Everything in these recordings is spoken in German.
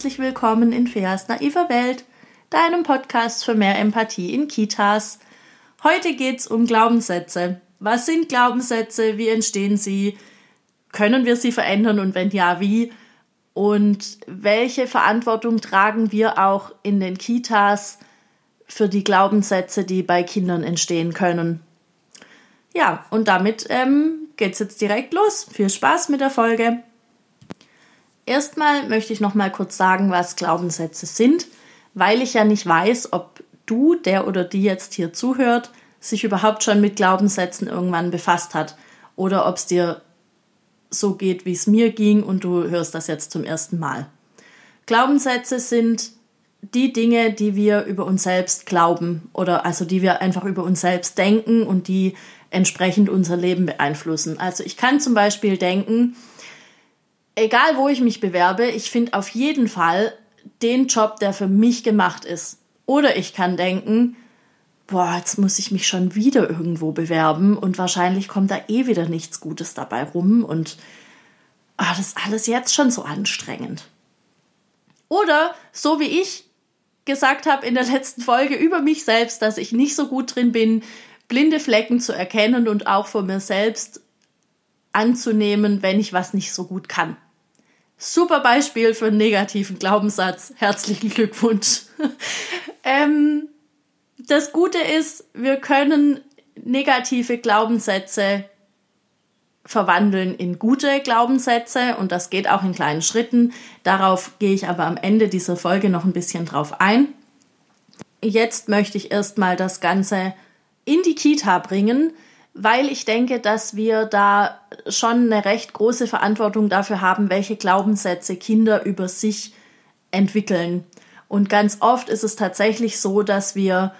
herzlich willkommen in Feas naiver Welt, deinem Podcast für mehr Empathie in Kitas. Heute geht's um Glaubenssätze. Was sind Glaubenssätze? Wie entstehen sie? Können wir sie verändern und wenn ja, wie? Und welche Verantwortung tragen wir auch in den Kitas für die Glaubenssätze, die bei Kindern entstehen können? Ja, und damit ähm, geht's jetzt direkt los. Viel Spaß mit der Folge. Erstmal möchte ich noch mal kurz sagen, was Glaubenssätze sind, weil ich ja nicht weiß, ob du, der oder die jetzt hier zuhört, sich überhaupt schon mit Glaubenssätzen irgendwann befasst hat oder ob es dir so geht, wie es mir ging und du hörst das jetzt zum ersten Mal. Glaubenssätze sind die Dinge, die wir über uns selbst glauben oder also die wir einfach über uns selbst denken und die entsprechend unser Leben beeinflussen. Also ich kann zum Beispiel denken, egal wo ich mich bewerbe, ich finde auf jeden Fall den Job, der für mich gemacht ist. Oder ich kann denken, boah, jetzt muss ich mich schon wieder irgendwo bewerben und wahrscheinlich kommt da eh wieder nichts Gutes dabei rum und ah, das ist alles jetzt schon so anstrengend. Oder so wie ich gesagt habe in der letzten Folge über mich selbst, dass ich nicht so gut drin bin, blinde Flecken zu erkennen und auch von mir selbst anzunehmen, wenn ich was nicht so gut kann. Super Beispiel für einen negativen Glaubenssatz. Herzlichen Glückwunsch. ähm, das Gute ist, wir können negative Glaubenssätze verwandeln in gute Glaubenssätze und das geht auch in kleinen Schritten. Darauf gehe ich aber am Ende dieser Folge noch ein bisschen drauf ein. Jetzt möchte ich erstmal das Ganze in die Kita bringen, weil ich denke, dass wir da schon eine recht große Verantwortung dafür haben, welche Glaubenssätze Kinder über sich entwickeln. Und ganz oft ist es tatsächlich so, dass wir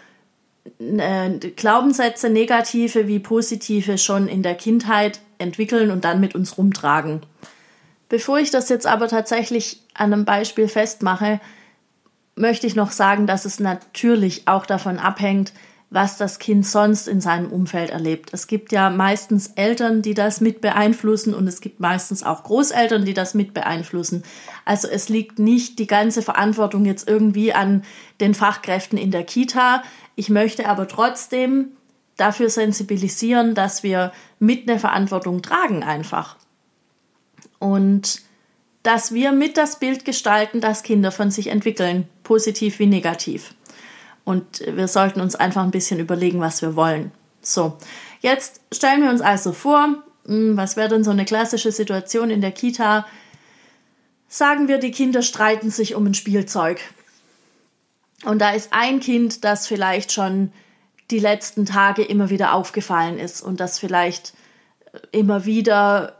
äh, Glaubenssätze, negative wie positive, schon in der Kindheit entwickeln und dann mit uns rumtragen. Bevor ich das jetzt aber tatsächlich an einem Beispiel festmache, möchte ich noch sagen, dass es natürlich auch davon abhängt, was das Kind sonst in seinem Umfeld erlebt. Es gibt ja meistens Eltern, die das mit beeinflussen und es gibt meistens auch Großeltern, die das mit beeinflussen. Also es liegt nicht die ganze Verantwortung jetzt irgendwie an den Fachkräften in der Kita. Ich möchte aber trotzdem dafür sensibilisieren, dass wir mit einer Verantwortung tragen einfach. Und dass wir mit das Bild gestalten, das Kinder von sich entwickeln, positiv wie negativ. Und wir sollten uns einfach ein bisschen überlegen, was wir wollen. So, jetzt stellen wir uns also vor, hm, was wäre denn so eine klassische Situation in der Kita? Sagen wir, die Kinder streiten sich um ein Spielzeug. Und da ist ein Kind, das vielleicht schon die letzten Tage immer wieder aufgefallen ist und das vielleicht immer wieder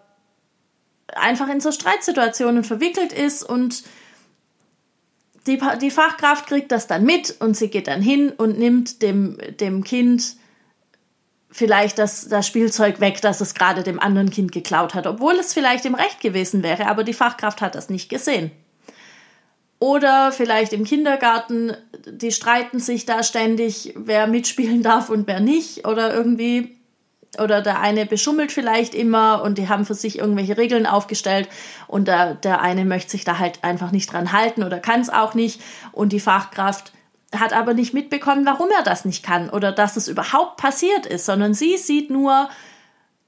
einfach in so Streitsituationen verwickelt ist und die, die Fachkraft kriegt das dann mit und sie geht dann hin und nimmt dem, dem Kind vielleicht das, das Spielzeug weg, das es gerade dem anderen Kind geklaut hat, obwohl es vielleicht im Recht gewesen wäre, aber die Fachkraft hat das nicht gesehen. Oder vielleicht im Kindergarten, die streiten sich da ständig, wer mitspielen darf und wer nicht. Oder irgendwie oder der eine beschummelt vielleicht immer und die haben für sich irgendwelche Regeln aufgestellt und der, der eine möchte sich da halt einfach nicht dran halten oder kann es auch nicht. Und die Fachkraft hat aber nicht mitbekommen, warum er das nicht kann oder dass es überhaupt passiert ist, sondern sie sieht nur,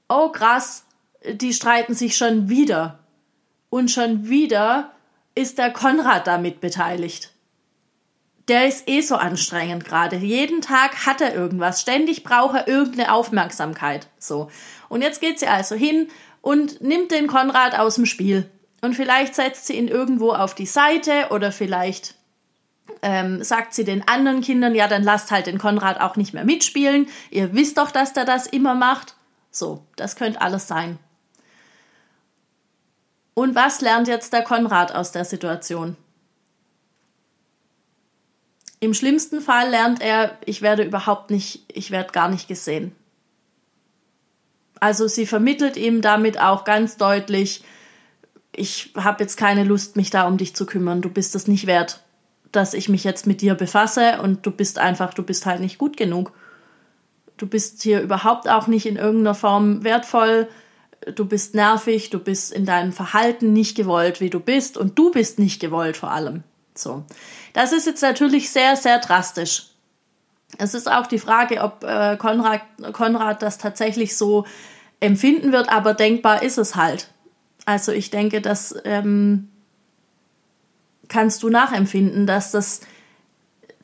oh krass, die streiten sich schon wieder. Und schon wieder ist der Konrad damit beteiligt der ist eh so anstrengend gerade. Jeden Tag hat er irgendwas. Ständig braucht er irgendeine Aufmerksamkeit. So. Und jetzt geht sie also hin und nimmt den Konrad aus dem Spiel. Und vielleicht setzt sie ihn irgendwo auf die Seite oder vielleicht ähm, sagt sie den anderen Kindern, ja, dann lasst halt den Konrad auch nicht mehr mitspielen. Ihr wisst doch, dass der das immer macht. So, das könnte alles sein. Und was lernt jetzt der Konrad aus der Situation? Im schlimmsten Fall lernt er, ich werde überhaupt nicht, ich werde gar nicht gesehen. Also sie vermittelt ihm damit auch ganz deutlich, ich habe jetzt keine Lust, mich da um dich zu kümmern. Du bist es nicht wert, dass ich mich jetzt mit dir befasse und du bist einfach, du bist halt nicht gut genug. Du bist hier überhaupt auch nicht in irgendeiner Form wertvoll. du bist nervig, du bist in deinem Verhalten nicht gewollt, wie du bist und du bist nicht gewollt vor allem. So. Das ist jetzt natürlich sehr, sehr drastisch. Es ist auch die Frage, ob äh, Konrad, Konrad das tatsächlich so empfinden wird, aber denkbar ist es halt. Also ich denke, das ähm, kannst du nachempfinden, dass das,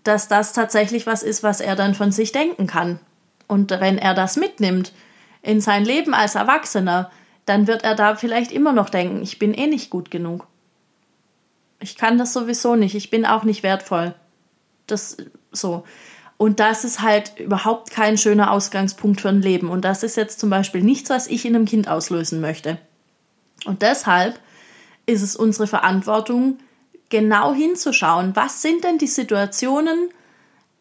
dass das tatsächlich was ist, was er dann von sich denken kann. Und wenn er das mitnimmt in sein Leben als Erwachsener, dann wird er da vielleicht immer noch denken, ich bin eh nicht gut genug. Ich kann das sowieso nicht, ich bin auch nicht wertvoll. Das so. Und das ist halt überhaupt kein schöner Ausgangspunkt für ein Leben. Und das ist jetzt zum Beispiel nichts, was ich in einem Kind auslösen möchte. Und deshalb ist es unsere Verantwortung, genau hinzuschauen, was sind denn die Situationen,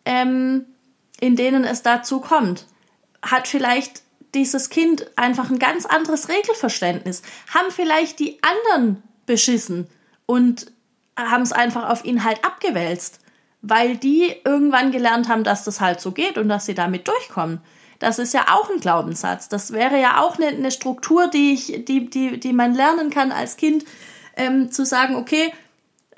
ähm, in denen es dazu kommt. Hat vielleicht dieses Kind einfach ein ganz anderes Regelverständnis? Haben vielleicht die anderen beschissen und haben es einfach auf ihn halt abgewälzt, weil die irgendwann gelernt haben, dass das halt so geht und dass sie damit durchkommen. Das ist ja auch ein Glaubenssatz. Das wäre ja auch eine, eine Struktur, die, ich, die, die, die man lernen kann als Kind, ähm, zu sagen, okay,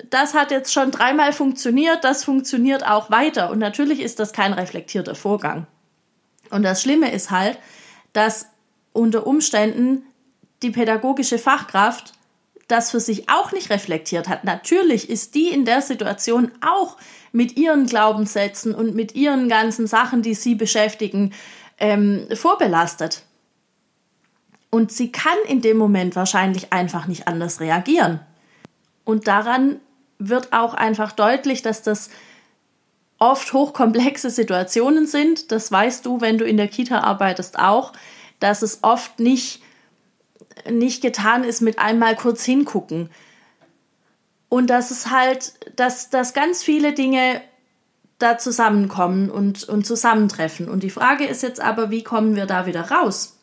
das hat jetzt schon dreimal funktioniert, das funktioniert auch weiter. Und natürlich ist das kein reflektierter Vorgang. Und das Schlimme ist halt, dass unter Umständen die pädagogische Fachkraft das für sich auch nicht reflektiert hat. Natürlich ist die in der Situation auch mit ihren Glaubenssätzen und mit ihren ganzen Sachen, die sie beschäftigen, ähm, vorbelastet. Und sie kann in dem Moment wahrscheinlich einfach nicht anders reagieren. Und daran wird auch einfach deutlich, dass das oft hochkomplexe Situationen sind. Das weißt du, wenn du in der Kita arbeitest, auch, dass es oft nicht, nicht getan ist mit einmal kurz hingucken. Und dass es halt, dass, dass ganz viele Dinge da zusammenkommen und, und zusammentreffen. Und die Frage ist jetzt aber, wie kommen wir da wieder raus?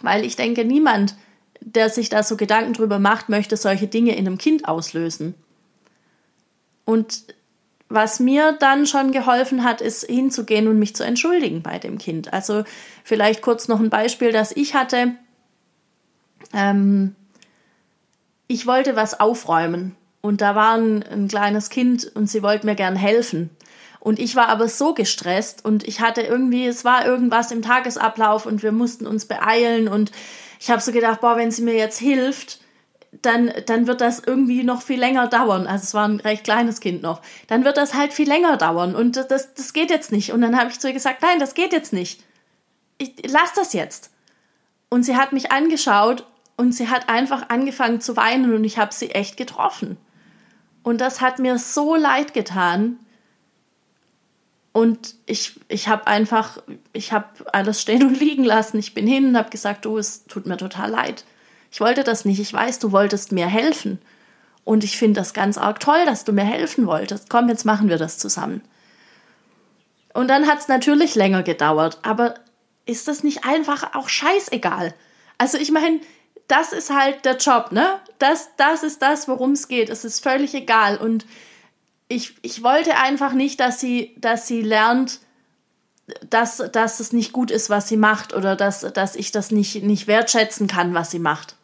Weil ich denke, niemand, der sich da so Gedanken drüber macht, möchte solche Dinge in einem Kind auslösen. Und was mir dann schon geholfen hat, ist hinzugehen und mich zu entschuldigen bei dem Kind. Also vielleicht kurz noch ein Beispiel, das ich hatte. Ähm, ich wollte was aufräumen und da war ein, ein kleines Kind und sie wollte mir gern helfen. Und ich war aber so gestresst und ich hatte irgendwie, es war irgendwas im Tagesablauf und wir mussten uns beeilen und ich habe so gedacht, boah, wenn sie mir jetzt hilft, dann, dann wird das irgendwie noch viel länger dauern. Also es war ein recht kleines Kind noch. Dann wird das halt viel länger dauern und das, das geht jetzt nicht. Und dann habe ich zu ihr gesagt, nein, das geht jetzt nicht. Ich, lass das jetzt. Und sie hat mich angeschaut und sie hat einfach angefangen zu weinen und ich habe sie echt getroffen. Und das hat mir so leid getan. Und ich, ich habe einfach, ich habe alles stehen und liegen lassen. Ich bin hin und habe gesagt, du, es tut mir total leid. Ich wollte das nicht. Ich weiß, du wolltest mir helfen. Und ich finde das ganz arg toll, dass du mir helfen wolltest. Komm, jetzt machen wir das zusammen. Und dann hat es natürlich länger gedauert. Aber ist das nicht einfach auch scheißegal? Also ich meine, das ist halt der Job, ne? Das, das ist das, worum es geht. Es ist völlig egal. Und ich, ich wollte einfach nicht, dass sie, dass sie lernt, dass, dass es nicht gut ist, was sie macht oder dass, dass ich das nicht, nicht wertschätzen kann, was sie macht.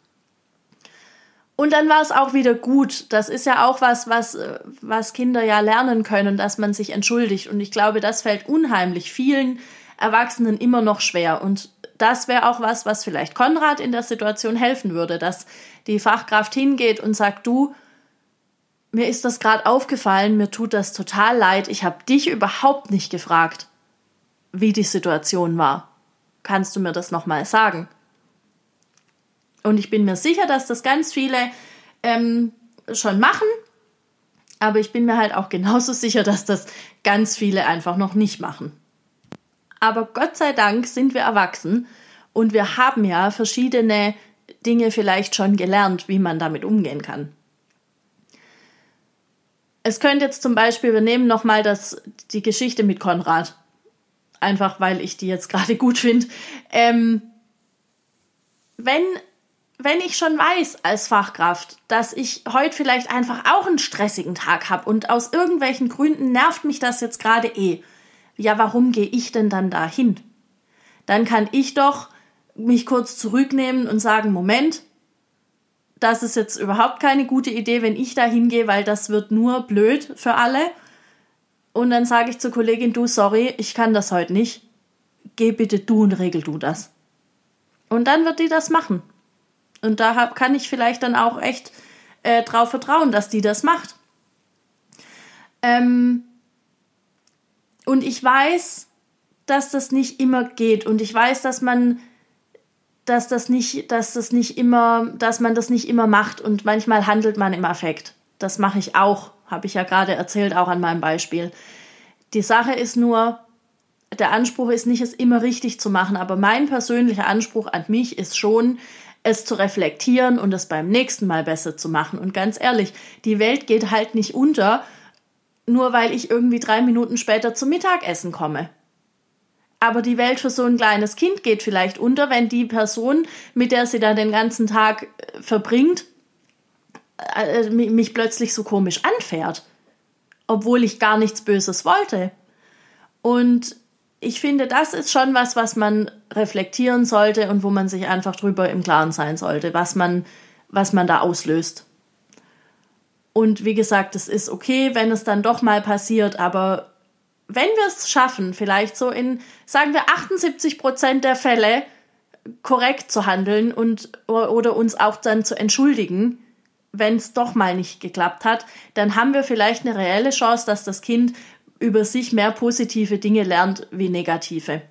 Und dann war es auch wieder gut. Das ist ja auch was, was, was Kinder ja lernen können, dass man sich entschuldigt. Und ich glaube, das fällt unheimlich vielen Erwachsenen immer noch schwer. Und das wäre auch was, was vielleicht Konrad in der Situation helfen würde, dass die Fachkraft hingeht und sagt, du, mir ist das gerade aufgefallen, mir tut das total leid, ich habe dich überhaupt nicht gefragt, wie die Situation war. Kannst du mir das nochmal sagen? Und ich bin mir sicher, dass das ganz viele ähm, schon machen, aber ich bin mir halt auch genauso sicher, dass das ganz viele einfach noch nicht machen. Aber Gott sei Dank sind wir erwachsen und wir haben ja verschiedene Dinge vielleicht schon gelernt, wie man damit umgehen kann. Es könnte jetzt zum Beispiel, wir nehmen nochmal die Geschichte mit Konrad. Einfach weil ich die jetzt gerade gut finde. Ähm, wenn, wenn ich schon weiß als Fachkraft, dass ich heute vielleicht einfach auch einen stressigen Tag habe und aus irgendwelchen Gründen nervt mich das jetzt gerade eh, ja, warum gehe ich denn dann dahin? Dann kann ich doch mich kurz zurücknehmen und sagen, Moment, das ist jetzt überhaupt keine gute Idee, wenn ich da hingehe, weil das wird nur blöd für alle. Und dann sage ich zur Kollegin, du, sorry, ich kann das heute nicht. Geh bitte du und regel du das. Und dann wird die das machen. Und da kann ich vielleicht dann auch echt äh, drauf vertrauen, dass die das macht. Ähm, und ich weiß, dass das nicht immer geht. Und ich weiß, dass man, dass das nicht, dass das nicht immer, dass man das nicht immer macht. Und manchmal handelt man im Affekt. Das mache ich auch, habe ich ja gerade erzählt, auch an meinem Beispiel. Die Sache ist nur, der Anspruch ist nicht, es immer richtig zu machen, aber mein persönlicher Anspruch an mich ist schon, es zu reflektieren und es beim nächsten Mal besser zu machen. Und ganz ehrlich, die Welt geht halt nicht unter, nur weil ich irgendwie drei Minuten später zum Mittagessen komme. Aber die Welt für so ein kleines Kind geht vielleicht unter, wenn die Person, mit der sie dann den ganzen Tag äh, verbringt, äh, mich plötzlich so komisch anfährt, obwohl ich gar nichts Böses wollte. Und ich finde, das ist schon was, was man reflektieren sollte und wo man sich einfach drüber im Klaren sein sollte, was man, was man da auslöst. Und wie gesagt, es ist okay, wenn es dann doch mal passiert, aber wenn wir es schaffen, vielleicht so in, sagen wir, 78 Prozent der Fälle korrekt zu handeln und oder uns auch dann zu entschuldigen, wenn es doch mal nicht geklappt hat, dann haben wir vielleicht eine reelle Chance, dass das Kind über sich mehr positive Dinge lernt wie negative.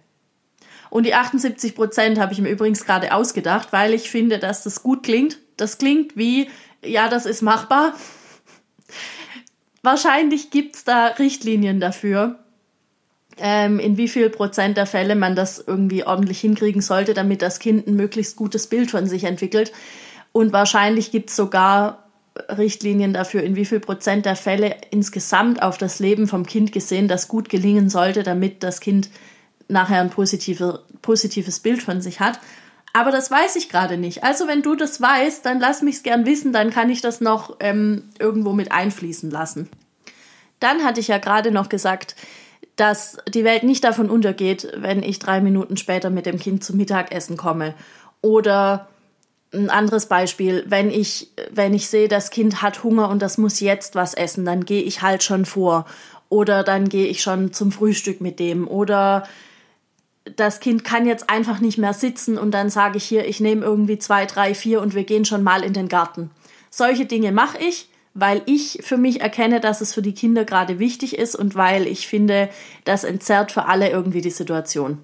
Und die 78 Prozent habe ich mir übrigens gerade ausgedacht, weil ich finde, dass das gut klingt. Das klingt wie, ja, das ist machbar. Wahrscheinlich gibt es da Richtlinien dafür, ähm, in wie viel Prozent der Fälle man das irgendwie ordentlich hinkriegen sollte, damit das Kind ein möglichst gutes Bild von sich entwickelt. Und wahrscheinlich gibt es sogar Richtlinien dafür, in wie viel Prozent der Fälle insgesamt auf das Leben vom Kind gesehen das gut gelingen sollte, damit das Kind nachher ein positive, positives Bild von sich hat. Aber das weiß ich gerade nicht. Also wenn du das weißt, dann lass mich es gern wissen, dann kann ich das noch ähm, irgendwo mit einfließen lassen. Dann hatte ich ja gerade noch gesagt, dass die Welt nicht davon untergeht, wenn ich drei Minuten später mit dem Kind zum Mittagessen komme. Oder ein anderes Beispiel, wenn ich, wenn ich sehe, das Kind hat Hunger und das muss jetzt was essen, dann gehe ich halt schon vor. Oder dann gehe ich schon zum Frühstück mit dem. Oder das Kind kann jetzt einfach nicht mehr sitzen und dann sage ich hier, ich nehme irgendwie zwei, drei, vier und wir gehen schon mal in den Garten. Solche Dinge mache ich, weil ich für mich erkenne, dass es für die Kinder gerade wichtig ist und weil ich finde, das entzerrt für alle irgendwie die Situation.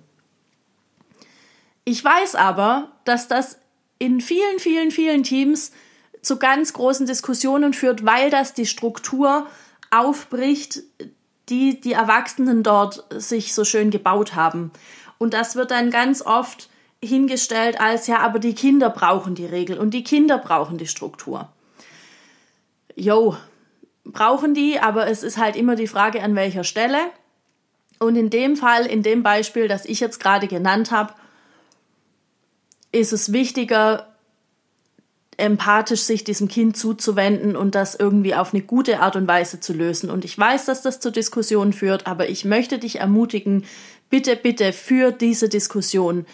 Ich weiß aber, dass das in vielen, vielen, vielen Teams zu ganz großen Diskussionen führt, weil das die Struktur aufbricht, die die Erwachsenen dort sich so schön gebaut haben. Und das wird dann ganz oft hingestellt als, ja, aber die Kinder brauchen die Regel und die Kinder brauchen die Struktur. Jo, brauchen die, aber es ist halt immer die Frage, an welcher Stelle. Und in dem Fall, in dem Beispiel, das ich jetzt gerade genannt habe, ist es wichtiger, empathisch sich diesem Kind zuzuwenden und das irgendwie auf eine gute Art und Weise zu lösen. Und ich weiß, dass das zu Diskussionen führt, aber ich möchte dich ermutigen, bitte, bitte für diese Diskussion,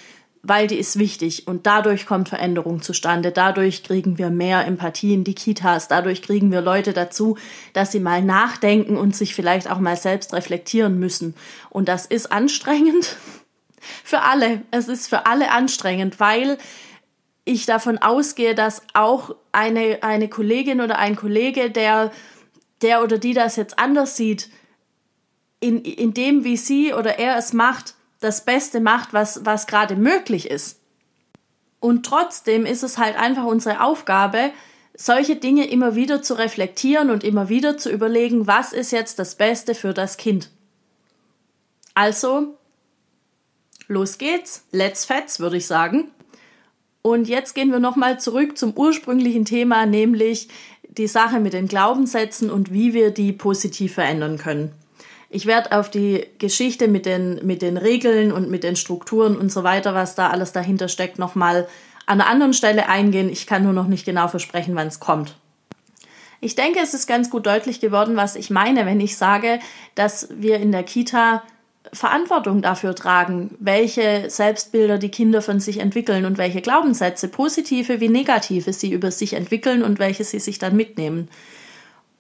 weil die ist wichtig und dadurch kommt Veränderung zustande. Dadurch kriegen wir mehr Empathie in die Kitas. Dadurch kriegen wir Leute dazu, dass sie mal nachdenken und sich vielleicht auch mal selbst reflektieren müssen. Und das ist anstrengend für alle. Es ist für alle anstrengend, weil ich davon ausgehe, dass auch eine, eine Kollegin oder ein Kollege, der, der oder die das jetzt anders sieht, in, in dem, wie sie oder er es macht, das Beste macht, was, was gerade möglich ist. Und trotzdem ist es halt einfach unsere Aufgabe, solche Dinge immer wieder zu reflektieren und immer wieder zu überlegen, was ist jetzt das Beste für das Kind. Also, los geht's, let's fetz, würde ich sagen. Und jetzt gehen wir nochmal zurück zum ursprünglichen Thema, nämlich die Sache mit den Glaubenssätzen und wie wir die positiv verändern können. Ich werde auf die Geschichte mit den, mit den Regeln und mit den Strukturen und so weiter, was da alles dahinter steckt, nochmal an einer anderen Stelle eingehen. Ich kann nur noch nicht genau versprechen, wann es kommt. Ich denke, es ist ganz gut deutlich geworden, was ich meine, wenn ich sage, dass wir in der Kita Verantwortung dafür tragen, welche Selbstbilder die Kinder von sich entwickeln und welche Glaubenssätze, positive wie negative, sie über sich entwickeln und welche sie sich dann mitnehmen.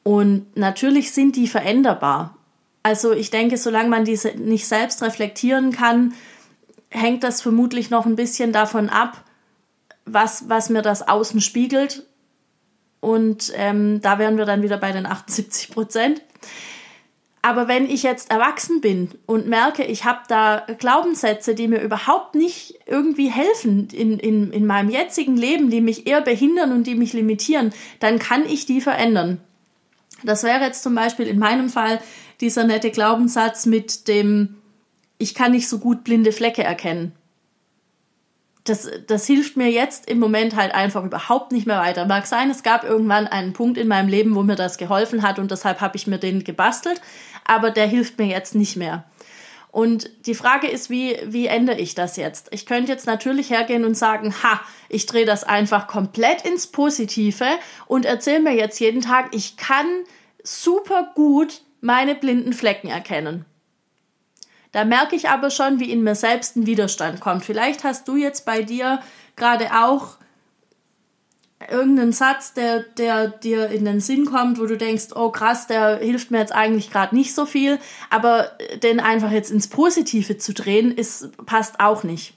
Und natürlich sind die veränderbar. Also ich denke, solange man diese nicht selbst reflektieren kann, hängt das vermutlich noch ein bisschen davon ab, was, was mir das Außen spiegelt. Und ähm, da wären wir dann wieder bei den 78 Prozent. Aber wenn ich jetzt erwachsen bin und merke, ich habe da Glaubenssätze, die mir überhaupt nicht irgendwie helfen in, in, in meinem jetzigen Leben, die mich eher behindern und die mich limitieren, dann kann ich die verändern. Das wäre jetzt zum Beispiel in meinem Fall dieser nette Glaubenssatz mit dem, ich kann nicht so gut blinde Flecke erkennen das, das hilft mir jetzt im Moment halt einfach überhaupt nicht mehr weiter. Mag sein, es gab irgendwann einen Punkt in meinem Leben, wo mir das geholfen hat und deshalb habe ich mir den gebastelt, aber der hilft mir jetzt nicht mehr. Und die Frage ist, wie, wie ändere ich das jetzt? Ich könnte jetzt natürlich hergehen und sagen, ha, ich drehe das einfach komplett ins Positive und erzähle mir jetzt jeden Tag, ich kann super gut meine blinden Flecken erkennen. Da merke ich aber schon, wie in mir selbst ein Widerstand kommt. Vielleicht hast du jetzt bei dir gerade auch irgendeinen Satz, der, der dir in den Sinn kommt, wo du denkst, oh krass, der hilft mir jetzt eigentlich gerade nicht so viel, aber den einfach jetzt ins Positive zu drehen, ist, passt auch nicht.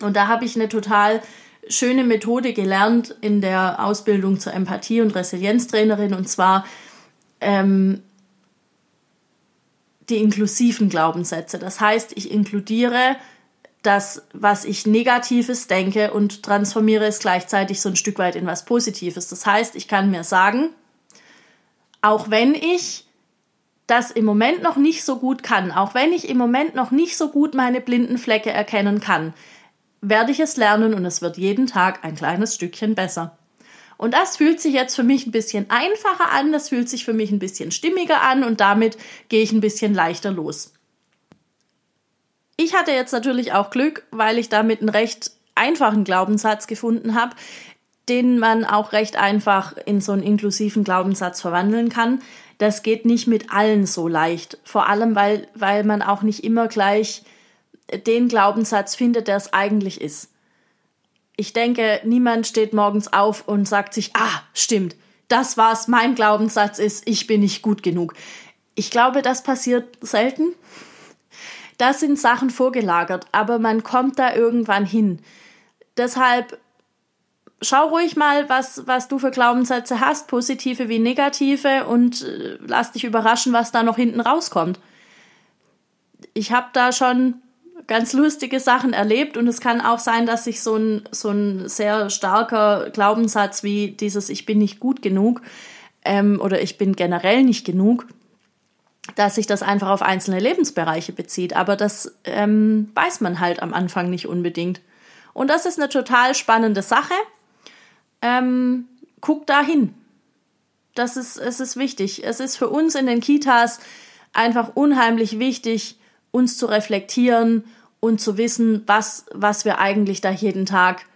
Und da habe ich eine total schöne Methode gelernt in der Ausbildung zur Empathie- und Resilienztrainerin und zwar ähm, die inklusiven Glaubenssätze. Das heißt, ich inkludiere das, was ich Negatives denke und transformiere es gleichzeitig so ein Stück weit in was Positives. Das heißt, ich kann mir sagen, auch wenn ich das im Moment noch nicht so gut kann, auch wenn ich im Moment noch nicht so gut meine blinden Flecke erkennen kann, werde ich es lernen und es wird jeden Tag ein kleines Stückchen besser. Und das fühlt sich jetzt für mich ein bisschen einfacher an, das fühlt sich für mich ein bisschen stimmiger an und damit gehe ich ein bisschen leichter los. Ich hatte jetzt natürlich auch Glück, weil ich damit einen recht einfachen Glaubenssatz gefunden habe, den man auch recht einfach in so einen inklusiven Glaubenssatz verwandeln kann. Das geht nicht mit allen so leicht, vor allem weil, weil man auch nicht immer gleich den Glaubenssatz findet, der es eigentlich ist ich denke, niemand steht morgens auf und sagt sich, ah, stimmt, das war's, mein Glaubenssatz ist, ich bin nicht gut genug. Ich glaube, das passiert selten. Da sind Sachen vorgelagert, aber man kommt da irgendwann hin. Deshalb schau ruhig mal, was, was du für Glaubenssätze hast, positive wie negative, und äh, lass dich überraschen, was da noch hinten rauskommt. Ich habe da schon ganz lustige Sachen erlebt und es kann auch sein, dass sich so ein, so ein sehr starker Glaubenssatz wie dieses Ich bin nicht gut genug ähm, oder ich bin generell nicht genug, dass sich das einfach auf einzelne Lebensbereiche bezieht. Aber das ähm, weiß man halt am Anfang nicht unbedingt. Und das ist eine total spannende Sache. Ähm, guck da hin. Das ist, es ist wichtig. Es ist für uns in den Kitas einfach unheimlich wichtig, uns zu reflektieren und zu wissen, was, was wir eigentlich da jeden Tag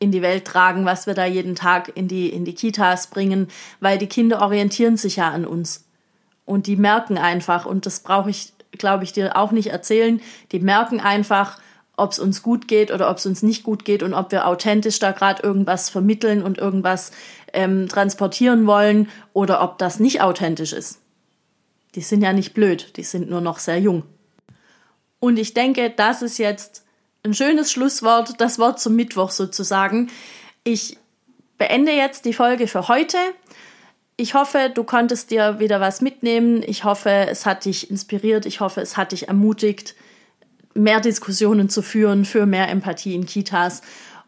in die Welt tragen, was wir da jeden Tag in die, in die Kitas bringen, weil die Kinder orientieren sich ja an uns. Und die merken einfach, und das brauche ich, glaube ich, dir auch nicht erzählen, die merken einfach, ob es uns gut geht oder ob es uns nicht gut geht und ob wir authentisch da gerade irgendwas vermitteln und irgendwas ähm, transportieren wollen oder ob das nicht authentisch ist. Die sind ja nicht blöd, die sind nur noch sehr jung. Und ich denke, das ist jetzt ein schönes Schlusswort, das Wort zum Mittwoch sozusagen. Ich beende jetzt die Folge für heute. Ich hoffe, du konntest dir wieder was mitnehmen. Ich hoffe, es hat dich inspiriert. Ich hoffe, es hat dich ermutigt, mehr Diskussionen zu führen für mehr Empathie in Kitas.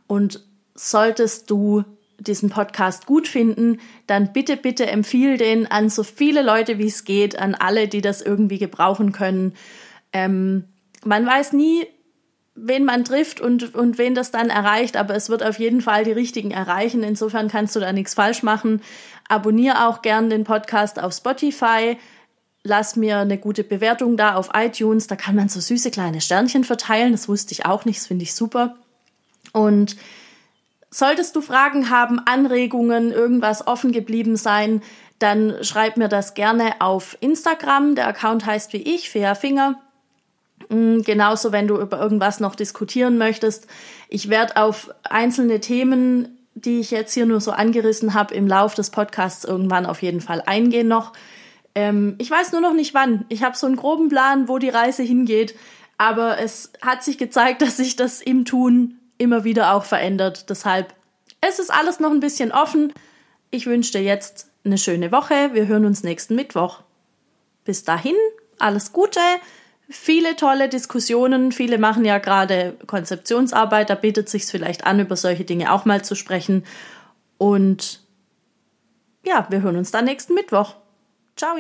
Und solltest du diesen Podcast gut finden, dann bitte, bitte empfiehl den an so viele Leute, wie es geht, an alle, die das irgendwie gebrauchen können. Ähm, man weiß nie, wen man trifft und, und wen das dann erreicht, aber es wird auf jeden Fall die richtigen erreichen. Insofern kannst du da nichts falsch machen. Abonnier auch gern den Podcast auf Spotify. Lass mir eine gute Bewertung da auf iTunes. Da kann man so süße kleine Sternchen verteilen. Das wusste ich auch nicht. Das finde ich super. Und solltest du Fragen haben, Anregungen, irgendwas offen geblieben sein, dann schreib mir das gerne auf Instagram. Der Account heißt wie ich, Fea Finger. Mm, genauso, wenn du über irgendwas noch diskutieren möchtest. Ich werde auf einzelne Themen, die ich jetzt hier nur so angerissen habe, im Lauf des Podcasts irgendwann auf jeden Fall eingehen noch. Ähm, ich weiß nur noch nicht wann. Ich habe so einen groben Plan, wo die Reise hingeht. Aber es hat sich gezeigt, dass sich das im Tun immer wieder auch verändert. Deshalb, es ist alles noch ein bisschen offen. Ich wünsche dir jetzt eine schöne Woche. Wir hören uns nächsten Mittwoch. Bis dahin, alles Gute, viele tolle Diskussionen. Viele machen ja gerade Konzeptionsarbeit. Da bietet sich vielleicht an, über solche Dinge auch mal zu sprechen. Und ja, wir hören uns dann nächsten Mittwoch. Ciao.